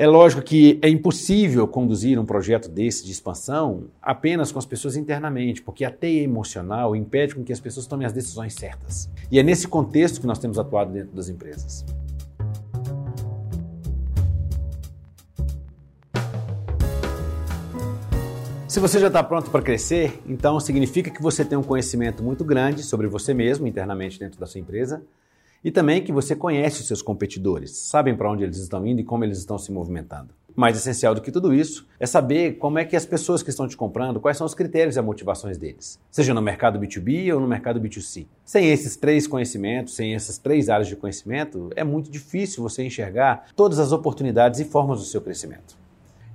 É lógico que é impossível conduzir um projeto desse de expansão apenas com as pessoas internamente, porque a teia emocional impede com que as pessoas tomem as decisões certas. E é nesse contexto que nós temos atuado dentro das empresas. Se você já está pronto para crescer, então significa que você tem um conhecimento muito grande sobre você mesmo internamente dentro da sua empresa e também que você conhece os seus competidores, sabem para onde eles estão indo e como eles estão se movimentando. Mais essencial do que tudo isso é saber como é que as pessoas que estão te comprando, quais são os critérios e as motivações deles, seja no mercado B2B ou no mercado B2C. Sem esses três conhecimentos, sem essas três áreas de conhecimento, é muito difícil você enxergar todas as oportunidades e formas do seu crescimento.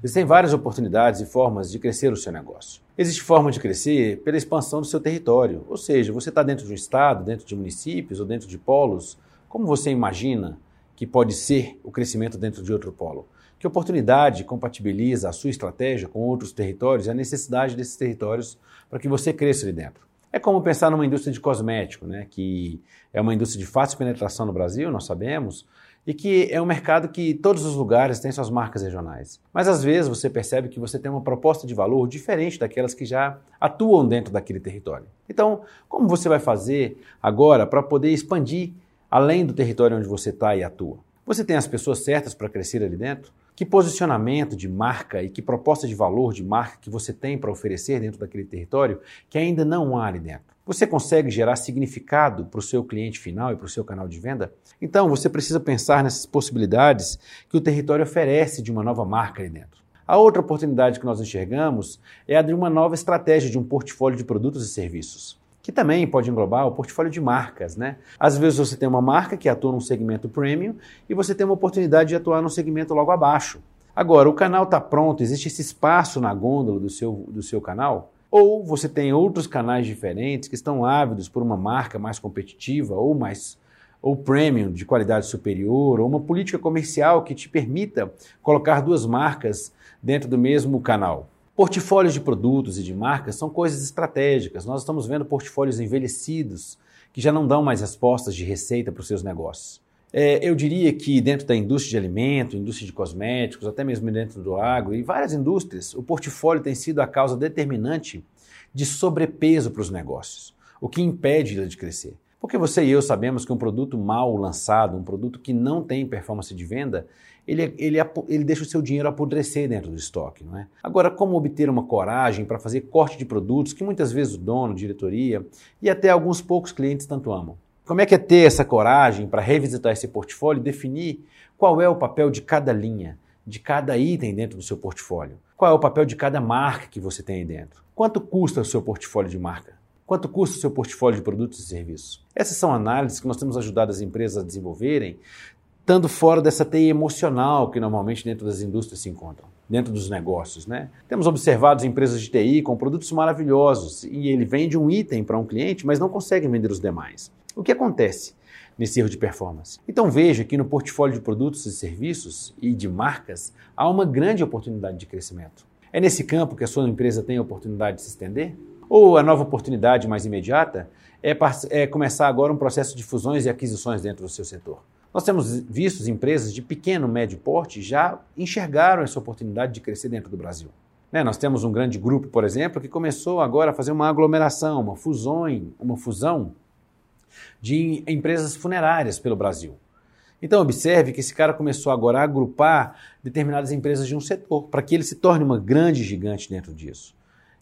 Existem várias oportunidades e formas de crescer o seu negócio. Existe forma de crescer pela expansão do seu território, ou seja, você está dentro de um estado, dentro de municípios ou dentro de polos. Como você imagina que pode ser o crescimento dentro de outro polo? Que oportunidade compatibiliza a sua estratégia com outros territórios e a necessidade desses territórios para que você cresça ali dentro? É como pensar numa indústria de cosmético, né, que é uma indústria de fácil penetração no Brasil, nós sabemos, e que é um mercado que todos os lugares têm suas marcas regionais. Mas às vezes você percebe que você tem uma proposta de valor diferente daquelas que já atuam dentro daquele território. Então, como você vai fazer agora para poder expandir além do território onde você está e atua? Você tem as pessoas certas para crescer ali dentro? Que posicionamento de marca e que proposta de valor de marca que você tem para oferecer dentro daquele território que ainda não há ali dentro? Você consegue gerar significado para o seu cliente final e para o seu canal de venda? Então, você precisa pensar nessas possibilidades que o território oferece de uma nova marca ali dentro. A outra oportunidade que nós enxergamos é a de uma nova estratégia de um portfólio de produtos e serviços, que também pode englobar o portfólio de marcas. Né? Às vezes você tem uma marca que atua num segmento premium e você tem uma oportunidade de atuar num segmento logo abaixo. Agora, o canal está pronto, existe esse espaço na gôndola do seu, do seu canal? Ou você tem outros canais diferentes que estão ávidos por uma marca mais competitiva ou mais ou premium de qualidade superior, ou uma política comercial que te permita colocar duas marcas dentro do mesmo canal. Portfólios de produtos e de marcas são coisas estratégicas. Nós estamos vendo portfólios envelhecidos que já não dão mais respostas de receita para os seus negócios. É, eu diria que dentro da indústria de alimento, indústria de cosméticos, até mesmo dentro do agro e várias indústrias, o portfólio tem sido a causa determinante de sobrepeso para os negócios, o que impede de crescer. Porque você e eu sabemos que um produto mal lançado, um produto que não tem performance de venda, ele, ele, ele deixa o seu dinheiro apodrecer dentro do estoque. Não é? Agora, como obter uma coragem para fazer corte de produtos que muitas vezes o dono, diretoria e até alguns poucos clientes tanto amam? Como é que é ter essa coragem para revisitar esse portfólio e definir qual é o papel de cada linha, de cada item dentro do seu portfólio? Qual é o papel de cada marca que você tem aí dentro? Quanto custa o seu portfólio de marca? Quanto custa o seu portfólio de produtos e serviços? Essas são análises que nós temos ajudado as empresas a desenvolverem, estando fora dessa teia emocional que normalmente dentro das indústrias se encontram, dentro dos negócios. Né? Temos observado empresas de TI com produtos maravilhosos e ele vende um item para um cliente, mas não consegue vender os demais. O que acontece nesse erro de performance? Então veja que no portfólio de produtos e serviços e de marcas há uma grande oportunidade de crescimento. É nesse campo que a sua empresa tem a oportunidade de se estender? Ou a nova oportunidade mais imediata é, é começar agora um processo de fusões e aquisições dentro do seu setor? Nós temos visto empresas de pequeno, médio porte já enxergaram essa oportunidade de crescer dentro do Brasil. Né? Nós temos um grande grupo, por exemplo, que começou agora a fazer uma aglomeração, uma fusão, uma fusão de empresas funerárias pelo Brasil. Então, observe que esse cara começou agora a agrupar determinadas empresas de um setor, para que ele se torne uma grande gigante dentro disso.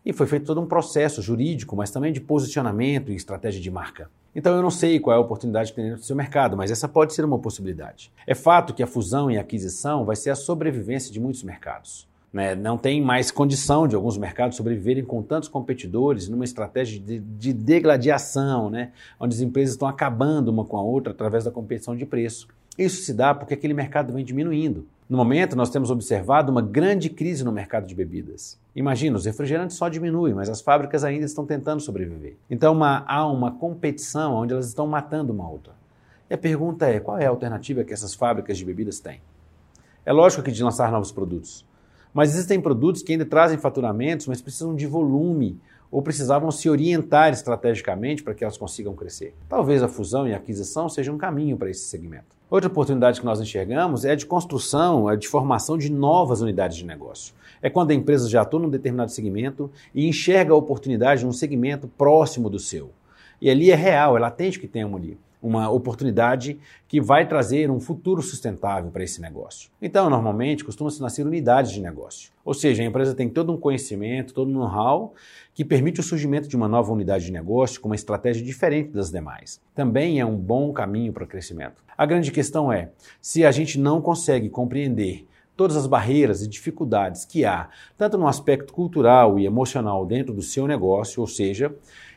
E foi feito todo um processo jurídico, mas também de posicionamento e estratégia de marca. Então eu não sei qual é a oportunidade que tem do seu mercado, mas essa pode ser uma possibilidade. É fato que a fusão e a aquisição vai ser a sobrevivência de muitos mercados. Né? Não tem mais condição de alguns mercados sobreviverem com tantos competidores numa estratégia de, de degladiação, né? onde as empresas estão acabando uma com a outra através da competição de preço. Isso se dá porque aquele mercado vem diminuindo. No momento, nós temos observado uma grande crise no mercado de bebidas. Imagina, os refrigerantes só diminuem, mas as fábricas ainda estão tentando sobreviver. Então uma, há uma competição onde elas estão matando uma outra. E a pergunta é: qual é a alternativa que essas fábricas de bebidas têm? É lógico que de lançar novos produtos. Mas existem produtos que ainda trazem faturamentos, mas precisam de volume ou precisavam se orientar estrategicamente para que elas consigam crescer. Talvez a fusão e a aquisição seja um caminho para esse segmento. Outra oportunidade que nós enxergamos é de construção, é de formação de novas unidades de negócio. É quando a empresa já atua num determinado segmento e enxerga a oportunidade num segmento próximo do seu. E ali é real, ela atende que tem ali uma oportunidade que vai trazer um futuro sustentável para esse negócio. Então, normalmente, costuma-se nascer unidades de negócio. Ou seja, a empresa tem todo um conhecimento, todo um know-how que permite o surgimento de uma nova unidade de negócio com uma estratégia diferente das demais. Também é um bom caminho para o crescimento. A grande questão é, se a gente não consegue compreender todas as barreiras e dificuldades que há, tanto no aspecto cultural e emocional dentro do seu negócio, ou seja,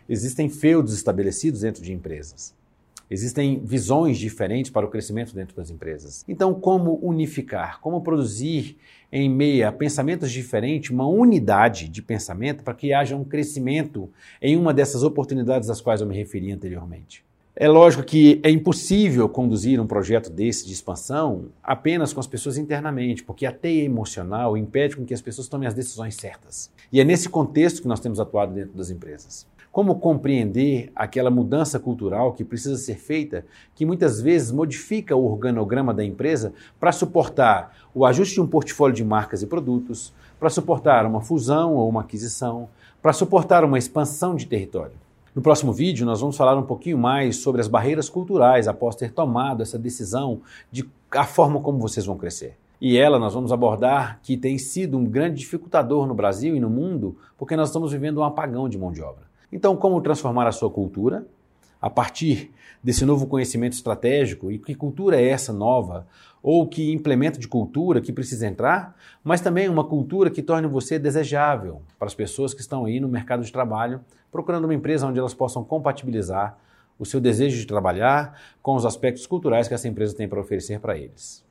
existem feudos estabelecidos dentro de empresas. Existem visões diferentes para o crescimento dentro das empresas. Então, como unificar? Como produzir em meio a pensamentos diferentes uma unidade de pensamento para que haja um crescimento em uma dessas oportunidades às quais eu me referi anteriormente? É lógico que é impossível conduzir um projeto desse de expansão apenas com as pessoas internamente, porque a teia emocional impede com que as pessoas tomem as decisões certas. E é nesse contexto que nós temos atuado dentro das empresas. Como compreender aquela mudança cultural que precisa ser feita, que muitas vezes modifica o organograma da empresa para suportar o ajuste de um portfólio de marcas e produtos, para suportar uma fusão ou uma aquisição, para suportar uma expansão de território. No próximo vídeo, nós vamos falar um pouquinho mais sobre as barreiras culturais após ter tomado essa decisão de a forma como vocês vão crescer. E ela nós vamos abordar que tem sido um grande dificultador no Brasil e no mundo, porque nós estamos vivendo um apagão de mão de obra. Então, como transformar a sua cultura a partir desse novo conhecimento estratégico e que cultura é essa nova ou que implemento de cultura que precisa entrar, mas também uma cultura que torne você desejável para as pessoas que estão aí no mercado de trabalho, procurando uma empresa onde elas possam compatibilizar o seu desejo de trabalhar com os aspectos culturais que essa empresa tem para oferecer para eles.